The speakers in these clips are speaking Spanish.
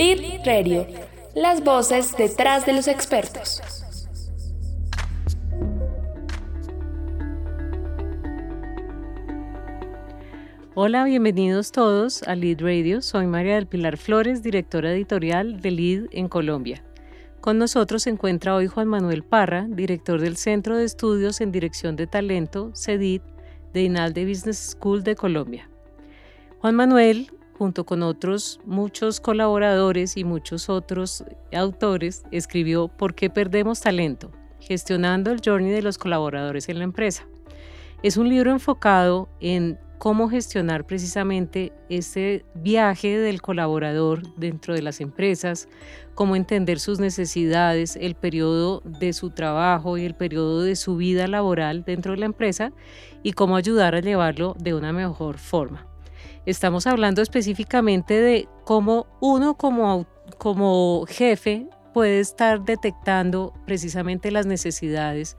Lead Radio, las voces detrás de los expertos. Hola, bienvenidos todos a Lead Radio. Soy María del Pilar Flores, directora editorial de Lead en Colombia. Con nosotros se encuentra hoy Juan Manuel Parra, director del Centro de Estudios en Dirección de Talento, CEDIT, de INALDE Business School de Colombia. Juan Manuel, junto con otros muchos colaboradores y muchos otros autores, escribió ¿Por qué perdemos talento? Gestionando el journey de los colaboradores en la empresa. Es un libro enfocado en cómo gestionar precisamente ese viaje del colaborador dentro de las empresas, cómo entender sus necesidades, el periodo de su trabajo y el periodo de su vida laboral dentro de la empresa y cómo ayudar a llevarlo de una mejor forma. Estamos hablando específicamente de cómo uno como, como jefe puede estar detectando precisamente las necesidades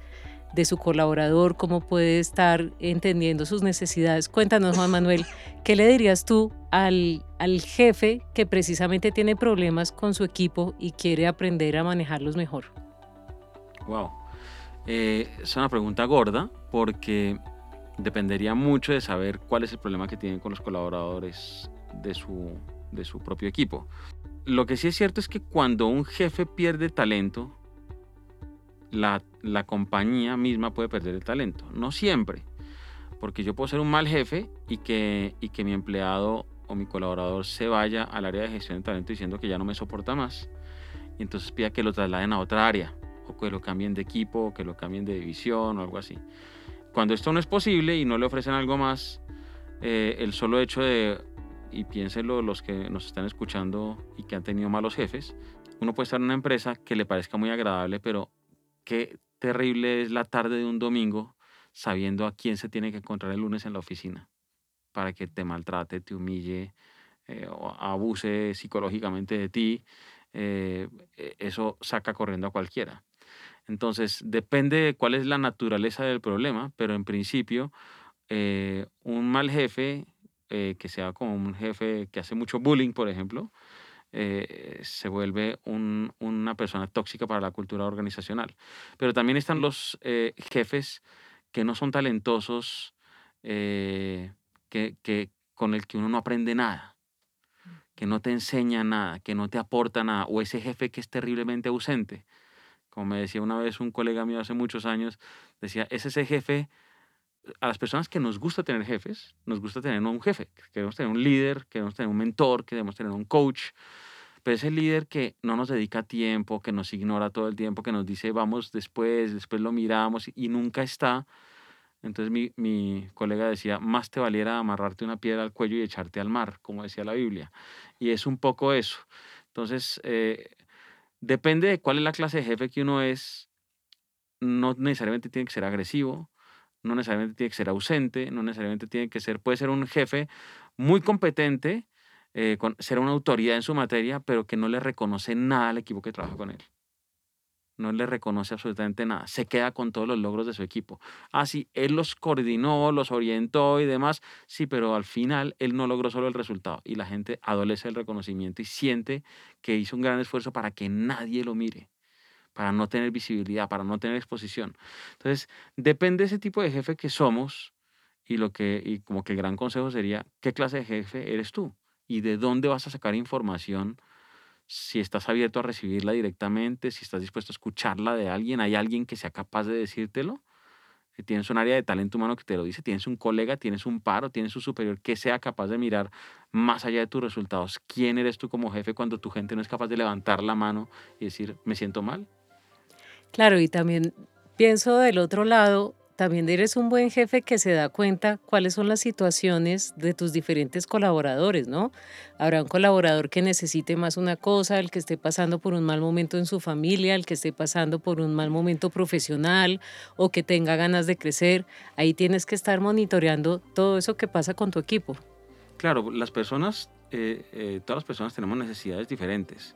de su colaborador, cómo puede estar entendiendo sus necesidades. Cuéntanos, Juan Manuel, ¿qué le dirías tú al, al jefe que precisamente tiene problemas con su equipo y quiere aprender a manejarlos mejor? Wow. Eh, es una pregunta gorda porque dependería mucho de saber cuál es el problema que tienen con los colaboradores de su, de su propio equipo. Lo que sí es cierto es que cuando un jefe pierde talento, la, la compañía misma puede perder el talento. No siempre, porque yo puedo ser un mal jefe y que, y que mi empleado o mi colaborador se vaya al área de gestión de talento diciendo que ya no me soporta más y entonces pida que lo trasladen a otra área o que lo cambien de equipo o que lo cambien de división o algo así. Cuando esto no es posible y no le ofrecen algo más, eh, el solo hecho de, y piénsenlo los que nos están escuchando y que han tenido malos jefes, uno puede estar en una empresa que le parezca muy agradable, pero qué terrible es la tarde de un domingo sabiendo a quién se tiene que encontrar el lunes en la oficina para que te maltrate, te humille, eh, o abuse psicológicamente de ti. Eh, e, eso saca corriendo a cualquiera. Entonces, depende de cuál es la naturaleza del problema, pero en principio, eh, un mal jefe, que sea como un jefe que hace mucho bullying, por ejemplo, eh, se vuelve una persona tóxica para la cultura organizacional. Pero también están los eh, jefes que no son talentosos, eh, que, con el que uno no aprende nada, que no te enseña nada, que no te aporta nada, o ese jefe que es terriblemente ausente. Como me decía una vez un colega mío hace muchos años, decía, es ese jefe a las personas que nos gusta tener jefes, nos gusta tener un jefe, queremos tener un líder, queremos tener un mentor, queremos tener un coach, pero ese líder que no nos dedica tiempo, que nos ignora todo el tiempo, que nos dice vamos después, después lo miramos y nunca está. Entonces mi, mi colega decía, más te valiera amarrarte una piedra al cuello y echarte al mar, como decía la Biblia. Y es un poco eso. Entonces, eh, depende de cuál es la clase de jefe que uno es, no necesariamente tiene que ser agresivo, no necesariamente tiene que ser ausente, no necesariamente tiene que ser, puede ser un jefe muy competente, eh, ser una autoridad en su materia, pero que no le reconoce nada al equipo que trabaja con él. No le reconoce absolutamente nada. Se queda con todos los logros de su equipo. Ah, sí, él los coordinó, los orientó y demás. Sí, pero al final él no logró solo el resultado. Y la gente adolece el reconocimiento y siente que hizo un gran esfuerzo para que nadie lo mire para no tener visibilidad, para no tener exposición. Entonces, depende de ese tipo de jefe que somos y lo que y como que el gran consejo sería qué clase de jefe eres tú y de dónde vas a sacar información si estás abierto a recibirla directamente, si estás dispuesto a escucharla de alguien, hay alguien que sea capaz de decírtelo. Si tienes un área de talento humano que te lo dice, tienes un colega, tienes un paro, tienes un superior que sea capaz de mirar más allá de tus resultados. ¿Quién eres tú como jefe cuando tu gente no es capaz de levantar la mano y decir, me siento mal? Claro, y también pienso del otro lado, también eres un buen jefe que se da cuenta cuáles son las situaciones de tus diferentes colaboradores, ¿no? Habrá un colaborador que necesite más una cosa, el que esté pasando por un mal momento en su familia, el que esté pasando por un mal momento profesional o que tenga ganas de crecer. Ahí tienes que estar monitoreando todo eso que pasa con tu equipo. Claro, las personas, eh, eh, todas las personas tenemos necesidades diferentes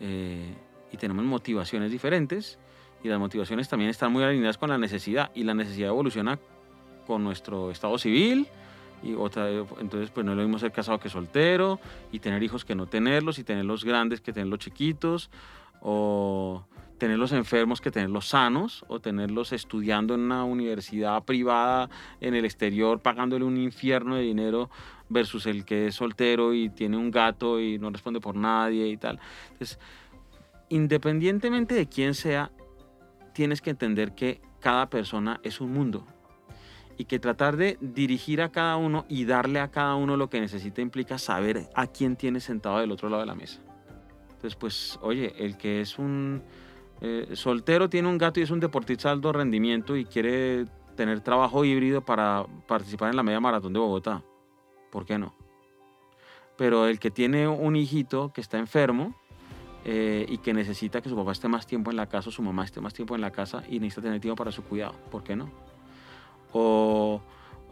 eh, y tenemos motivaciones diferentes y las motivaciones también están muy alineadas con la necesidad y la necesidad evoluciona con nuestro estado civil, y otra, entonces pues no es lo mismo ser casado que soltero y tener hijos que no tenerlos y tenerlos grandes que tenerlos chiquitos o tenerlos enfermos que tenerlos sanos o tenerlos estudiando en una universidad privada en el exterior pagándole un infierno de dinero versus el que es soltero y tiene un gato y no responde por nadie y tal. Entonces, independientemente de quién sea, tienes que entender que cada persona es un mundo y que tratar de dirigir a cada uno y darle a cada uno lo que necesita implica saber a quién tiene sentado del otro lado de la mesa. Entonces, pues, oye, el que es un eh, soltero tiene un gato y es un deportista de alto rendimiento y quiere tener trabajo híbrido para participar en la media maratón de Bogotá. ¿Por qué no? Pero el que tiene un hijito que está enfermo eh, y que necesita que su papá esté más tiempo en la casa o su mamá esté más tiempo en la casa y necesita tener tiempo para su cuidado, ¿por qué no? O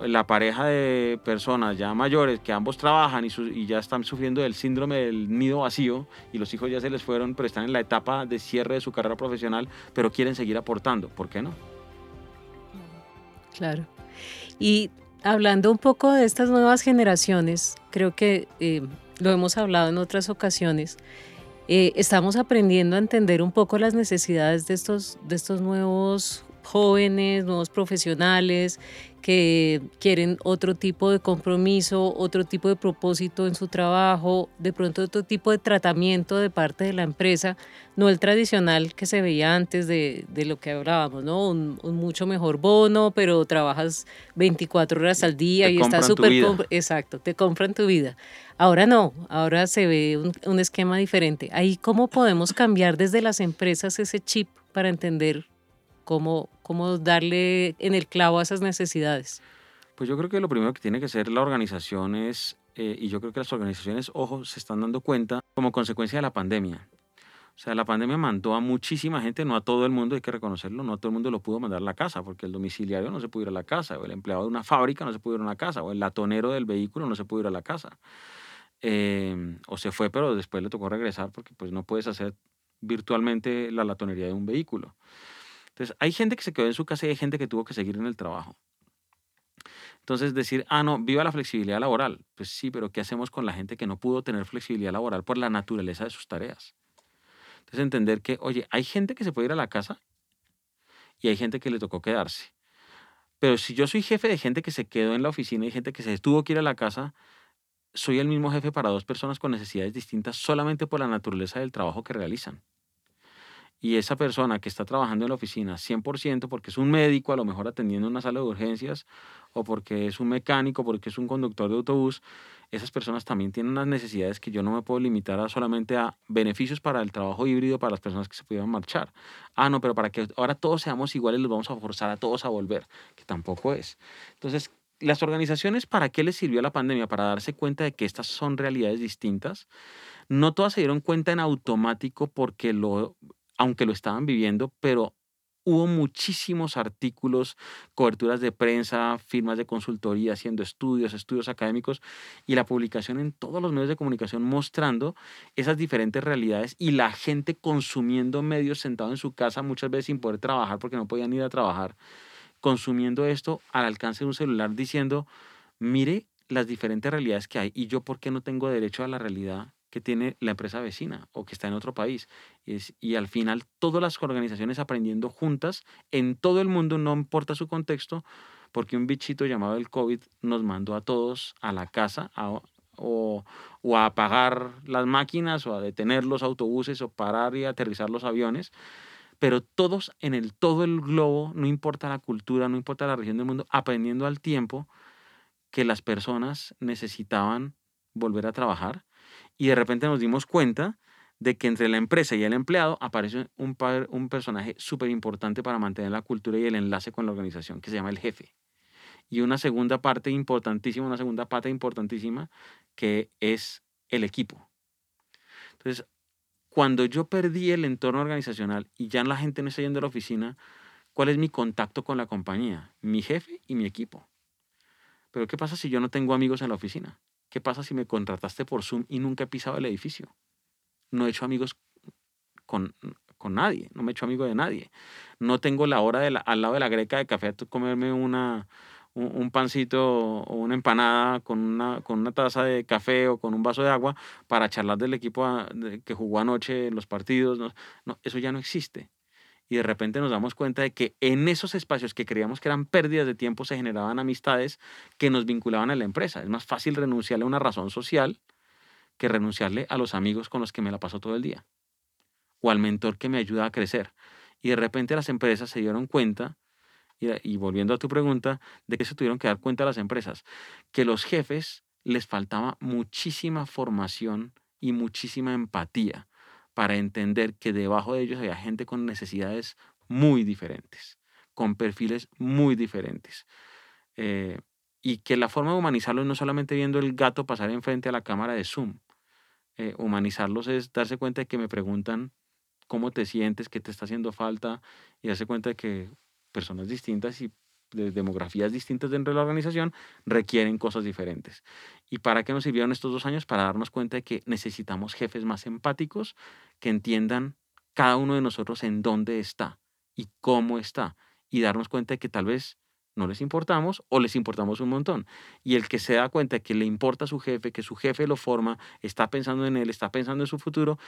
la pareja de personas ya mayores que ambos trabajan y, ya están sufriendo del síndrome del nido vacío y los hijos ya se les fueron, pero están en la etapa de cierre de su carrera profesional, pero quieren seguir aportando. ¿Por qué no? Claro. Y hablando un poco de estas nuevas generaciones, creo que eh, lo hemos hablado en otras ocasiones, eh, estamos aprendiendo a entender un poco las necesidades de estos, de estos nuevos jóvenes, nuevos profesionales que quieren otro tipo de compromiso, otro tipo de propósito en su trabajo, de pronto otro tipo de tratamiento de parte de la empresa, no el tradicional que se veía antes de, de lo que hablábamos, ¿no? Un, mucho mejor bono, pero trabajas 24 horas al día y estás súper... Exacto, te compran tu vida. Ahora no, ahora se ve un, un esquema diferente. Ahí, ¿cómo podemos cambiar desde las empresas ese chip para entender cómo, cómo darle en el clavo a esas necesidades? Pues yo creo que lo primero que tiene que ser la organización es, eh, y yo creo que las organizaciones, ojo, se están dando cuenta como consecuencia de la pandemia. O sea, la pandemia mandó a muchísima gente, no a todo el mundo, hay que reconocerlo, no a todo el mundo lo pudo mandar a la casa, porque el domiciliario no se pudo ir a la casa, o el empleado de una fábrica no se pudo ir a la casa, o el latonero del vehículo no se pudo ir a la casa. Em, o se fue, pero después le tocó regresar porque pues no puedes hacer virtualmente la latonería de un vehículo. Entonces, hay gente que se quedó en su casa y hay gente que tuvo que seguir en el trabajo. Entonces, decir, ah, no, viva la flexibilidad laboral. Pues sí, pero ¿qué hacemos con la gente que no pudo tener flexibilidad laboral por la naturaleza de sus tareas? Entonces, entender que, oye, hay gente que se puede ir a la casa y hay gente que le tocó quedarse. Pero si yo soy jefe de gente que se quedó en la oficina y gente que se tuvo que ir a la casa, soy el mismo jefe para dos personas con necesidades distintas solamente por la naturaleza del trabajo que realizan y esa persona que está trabajando en la oficina 100% porque es un médico a lo mejor atendiendo una sala de urgencias o porque es un mecánico, porque es un conductor de autobús, esas personas también tienen unas necesidades que yo no me puedo limitar a solamente a beneficios para el trabajo híbrido para las personas que se pudieran marchar. Ah, no, pero para que ahora todos seamos iguales los vamos a forzar a todos a volver, que tampoco es. Entonces, las organizaciones, ¿para qué les sirvió la pandemia? Para darse cuenta de que estas son realidades distintas. No todas se dieron cuenta en automático porque lo aunque lo estaban viviendo, pero hubo muchísimos artículos, coberturas de prensa, firmas de consultoría haciendo estudios, estudios académicos y la publicación en todos los medios de comunicación mostrando esas diferentes realidades y la gente consumiendo medios sentado en su casa muchas veces sin poder trabajar porque no podían ir a trabajar, consumiendo esto al alcance de un celular diciendo, mire las diferentes realidades que hay y yo por qué no tengo derecho a la realidad que tiene la empresa vecina o que está en otro país. Es, y al final todas las organizaciones aprendiendo juntas en todo el mundo, no importa su contexto, porque un bichito llamado el COVID nos mandó a todos a la casa o, o, a apagar las máquinas o a detener los autobuses o parar y aterrizar los aviones. Pero todos en el todo el globo, no importa la cultura, no importa la región del mundo, aprendiendo al tiempo que las personas necesitaban volver a trabajar y de repente nos dimos cuenta de que entre la empresa y el empleado aparece un, un personaje súper importante para mantener la cultura y el enlace con la organización, que se llama el jefe. Y una segunda parte importantísima, una segunda pata importantísima, que es el equipo. Entonces, cuando yo perdí el entorno organizacional y ya la gente no está yendo a la oficina, ¿cuál es mi contacto con la compañía? Mi jefe y mi equipo. Pero ¿qué pasa si yo no tengo amigos en la oficina? ¿Qué pasa si me contrataste por Zoom y nunca he pisado el edificio? No he hecho amigos con, con nadie, no me he hecho amigo de nadie. No tengo la hora de al lado de la greca de café a comerme una, un, pancito o una empanada con una, con una taza de café o con un vaso de agua para charlar del equipo que jugó anoche los partidos. No, eso ya no existe. Y de repente nos damos cuenta de que en esos espacios que creíamos que eran pérdidas de tiempo se generaban amistades que nos vinculaban a la empresa. Es más fácil renunciarle a una razón social que renunciarle a los amigos con los que me la paso todo el día o al mentor que me ayuda a crecer. Y de repente las empresas se dieron cuenta y, volviendo a tu pregunta, de que se tuvieron que dar cuenta las empresas, que los jefes les faltaba muchísima formación y muchísima empatía para entender que debajo de ellos había gente con necesidades muy diferentes, con perfiles muy diferentes. Eh, y que la forma de humanizarlos no solamente viendo el gato pasar enfrente a la cámara de Zoom, eh, humanizarlos es darse cuenta de que me preguntan cómo te sientes, qué te está haciendo falta y darse cuenta de que personas distintas y de demografías distintas dentro de la organización requieren cosas diferentes. ¿Y para qué nos sirvieron estos dos años? Para darnos cuenta de que necesitamos jefes más empáticos que entiendan cada uno de nosotros en dónde está y cómo está y darnos cuenta de que tal vez no les importamos o les importamos un montón. Y el que se da cuenta de que le importa a su jefe, que su jefe lo forma, está pensando en él, está pensando en su futuro,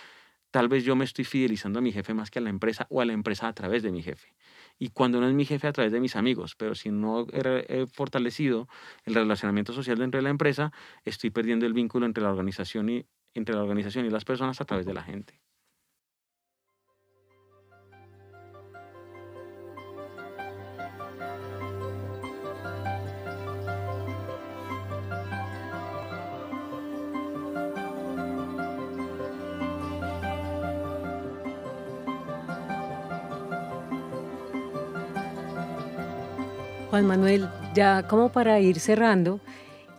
tal vez yo me estoy fidelizando a mi jefe más que a la empresa o a la empresa a través de mi jefe. Y cuando no es mi jefe a través de mis amigos, pero si no he, fortalecido el relacionamiento social dentro de la empresa, estoy perdiendo el vínculo entre la organización y, entre la organización y las personas a través de la gente. Juan Manuel, ya como para ir cerrando,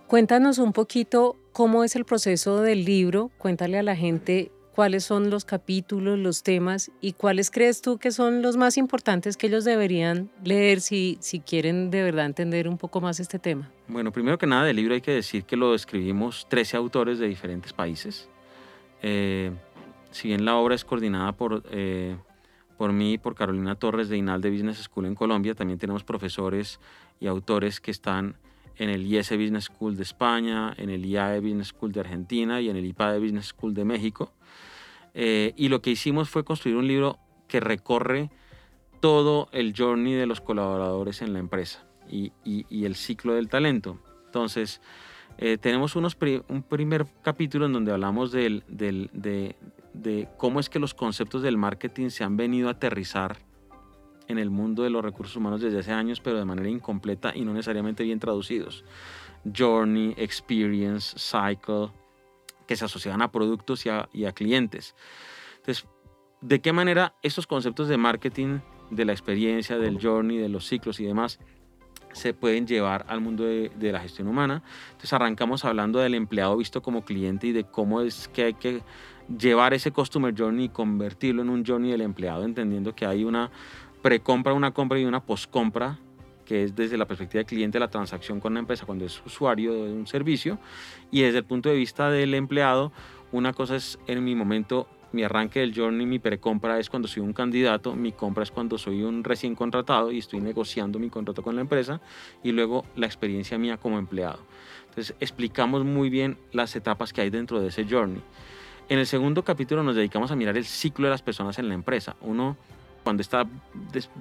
cuéntanos un poquito cómo es el proceso del libro, cuéntale a la gente cuáles son los capítulos, los temas y cuáles crees tú que son los más importantes que ellos deberían leer si, si quieren de verdad entender un poco más este tema. Bueno, primero que nada del libro hay que decir que lo escribimos 13 autores de diferentes países. Eh, si bien la obra es coordinada por eh, por mí y por Carolina Torres de INAL de Business School en Colombia. También tenemos profesores y autores que están en el IS Business School de España, en el IAE Business School de Argentina y en el IPADE Business School de México. Eh, y lo que hicimos fue construir un libro que recorre todo el journey de los colaboradores en la empresa y, el ciclo del talento. Entonces, eh, tenemos unos un primer capítulo en donde hablamos del, de, de cómo es que los conceptos del marketing se han venido a aterrizar en el mundo de los recursos humanos desde hace años, pero de manera incompleta y no necesariamente bien traducidos. Journey, experience, cycle, que se asocian a productos y a, y a clientes. Entonces, ¿de qué manera estos conceptos de marketing, de la experiencia, del journey, de los ciclos y demás, se pueden llevar al mundo de, de, la gestión humana. Entonces arrancamos hablando del empleado visto como cliente y de cómo es que hay que llevar ese customer journey y convertirlo en un journey del empleado, entendiendo que hay una precompra, una compra y una postcompra, que es desde la perspectiva del cliente la transacción con la empresa cuando es usuario de un servicio, y desde el punto de vista del empleado, una cosa es en mi momento mi arranque del journey, mi precompra es cuando soy un candidato, mi compra es cuando soy un recién contratado y estoy negociando mi contrato con la empresa y luego la experiencia mía como empleado. Entonces explicamos muy bien las etapas que hay dentro de ese journey. En el segundo capítulo nos dedicamos a mirar el ciclo de las personas en la empresa. Uno, cuando está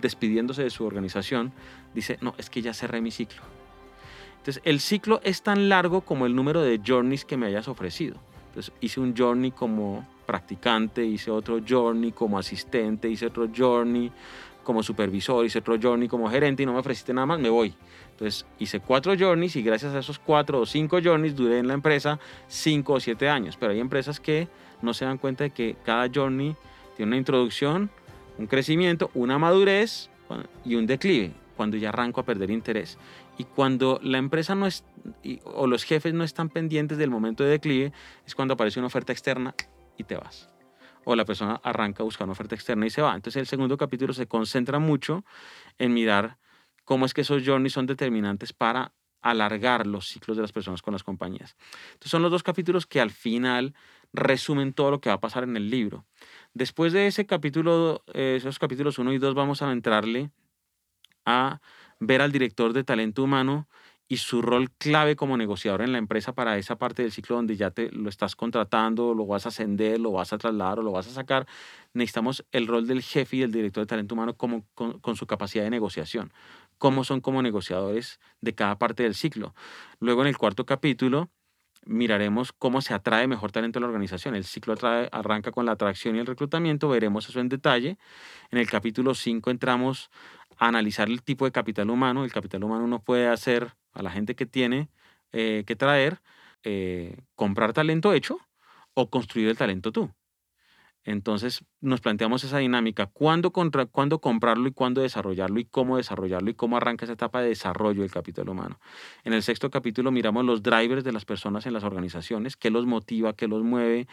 despidiéndose de su organización, dice, no, es que ya cerré mi ciclo. Entonces, el ciclo es tan largo como el número de journeys que me hayas ofrecido. Entonces, hice un journey como practicante, hice otro journey como asistente, hice otro journey como supervisor, hice otro journey como gerente y no me ofreciste nada más, me voy. Entonces hice cuatro journeys y gracias a esos cuatro o cinco journeys duré en la empresa cinco o siete años. Pero hay empresas que no se dan cuenta de que cada journey tiene una introducción, un crecimiento, una madurez y un declive cuando ya arranco a perder interés. Y cuando la empresa no es, o los jefes no están pendientes del momento de declive, es cuando aparece una oferta externa y te vas. O la persona arranca a buscar una oferta externa y se va. Entonces el segundo capítulo se concentra mucho en mirar cómo es que esos journeys son determinantes para alargar los ciclos de las personas con las compañías. Entonces son los dos capítulos que al final resumen todo lo que va a pasar en el libro. Después de ese capítulo, eh, esos capítulos 1 y 2 vamos a entrarle a ver al director de talento humano y su rol clave como negociador en la empresa para esa parte del ciclo donde ya te lo estás contratando, lo vas a ascender, lo vas a trasladar o lo vas a sacar, necesitamos el rol del jefe y del director de talento humano como, con, con su capacidad de negociación, cómo son como negociadores de cada parte del ciclo. Luego en el cuarto capítulo miraremos cómo se atrae mejor talento a la organización. El ciclo arranca con la atracción y el reclutamiento, veremos eso en detalle. En el capítulo 5 entramos a analizar el tipo de capital humano. El capital humano uno puede hacer a la gente que tiene eh, que traer, eh, comprar talento hecho o construir el talento tú. Entonces nos planteamos esa dinámica, ¿cuándo, contra, cuándo comprarlo y cuándo desarrollarlo y cómo desarrollarlo y cómo arranca esa etapa de desarrollo del capital humano. En el sexto capítulo miramos los drivers de las personas en las organizaciones, qué los motiva, qué los mueve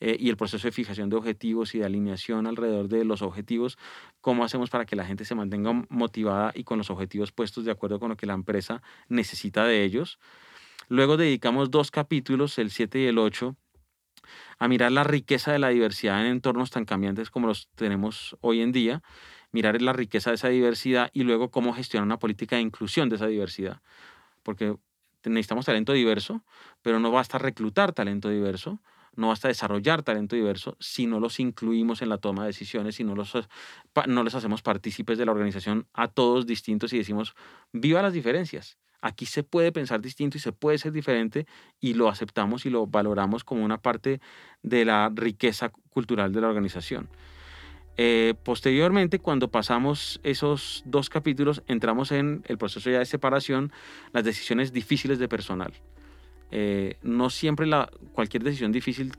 eh, y el proceso de fijación de objetivos y de alineación alrededor de los objetivos, cómo hacemos para que la gente se mantenga motivada y con los objetivos puestos de acuerdo con lo que la empresa necesita de ellos. Luego dedicamos dos capítulos, el 7 y el 8, a mirar la riqueza de la diversidad en entornos tan cambiantes como los tenemos hoy en día, mirar la riqueza de esa diversidad y luego cómo gestionar una política de inclusión de esa diversidad. Porque necesitamos talento diverso, pero no basta reclutar talento diverso, no basta desarrollar talento diverso si no los incluimos en la toma de decisiones, si no, los, no les hacemos partícipes de la organización a todos distintos y decimos, viva las diferencias. Aquí se puede pensar distinto y se puede ser diferente y lo aceptamos y lo valoramos como una parte de la riqueza cultural de la organización. Eh, posteriormente, cuando pasamos esos dos capítulos, entramos en el proceso ya de separación, las decisiones difíciles de personal. Eh, no siempre la, cualquier decisión difícil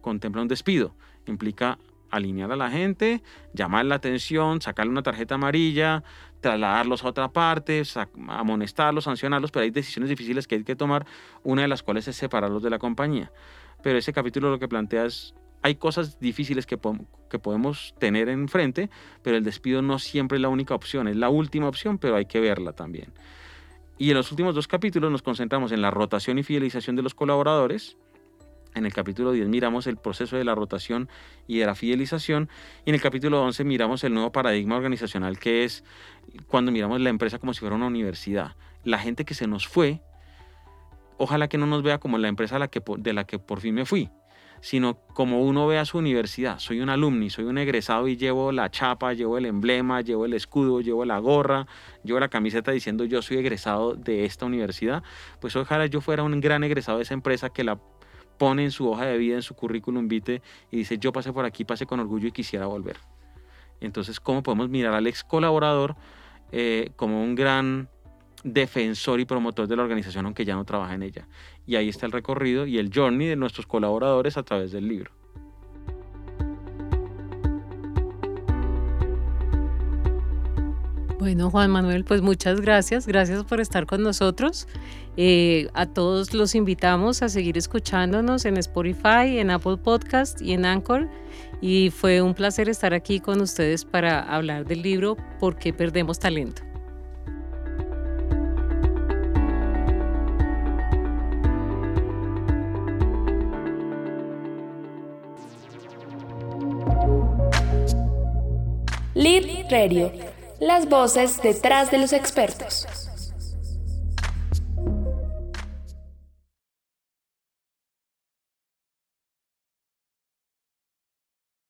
contempla un despido, implica alinear a la gente, llamar la atención, sacarle una tarjeta amarilla, trasladarlos a otra parte, amonestarlos, sancionarlos, pero hay decisiones difíciles que hay que tomar, una de las cuales es separarlos de la compañía. Pero ese capítulo lo que plantea es, hay cosas difíciles que, que podemos tener enfrente, pero el despido no siempre es la única opción, es la última opción, pero hay que verla también. Y en los últimos dos capítulos nos concentramos en la rotación y fidelización de los colaboradores, en el capítulo 10 miramos el proceso de la rotación y de la fidelización. Y en el capítulo 11 miramos el nuevo paradigma organizacional que es cuando miramos la empresa como si fuera una universidad. La gente que se nos fue, ojalá que no nos vea como la empresa de la que por fin me fui, sino como uno ve a su universidad. Soy un alumni, soy un egresado y llevo la chapa, llevo el emblema, llevo el escudo, llevo la gorra, llevo la camiseta diciendo yo soy egresado de esta universidad. Pues ojalá yo fuera un gran egresado de esa empresa que la pone en su hoja de vida, en su currículum vitae y dice, yo pasé por aquí, pasé con orgullo y quisiera volver. Entonces, ¿cómo podemos mirar al ex colaborador eh, como un gran defensor y promotor de la organización, aunque ya no trabaja en ella? Y ahí está el recorrido y el journey de nuestros colaboradores a través del libro. Bueno, Juan Manuel, pues muchas gracias. Gracias por estar con nosotros. Eh, a todos los invitamos a seguir escuchándonos en Spotify, en Apple Podcast y en Anchor. Y fue un placer estar aquí con ustedes para hablar del libro ¿Por qué perdemos talento? Lead Radio las voces detrás de los expertos.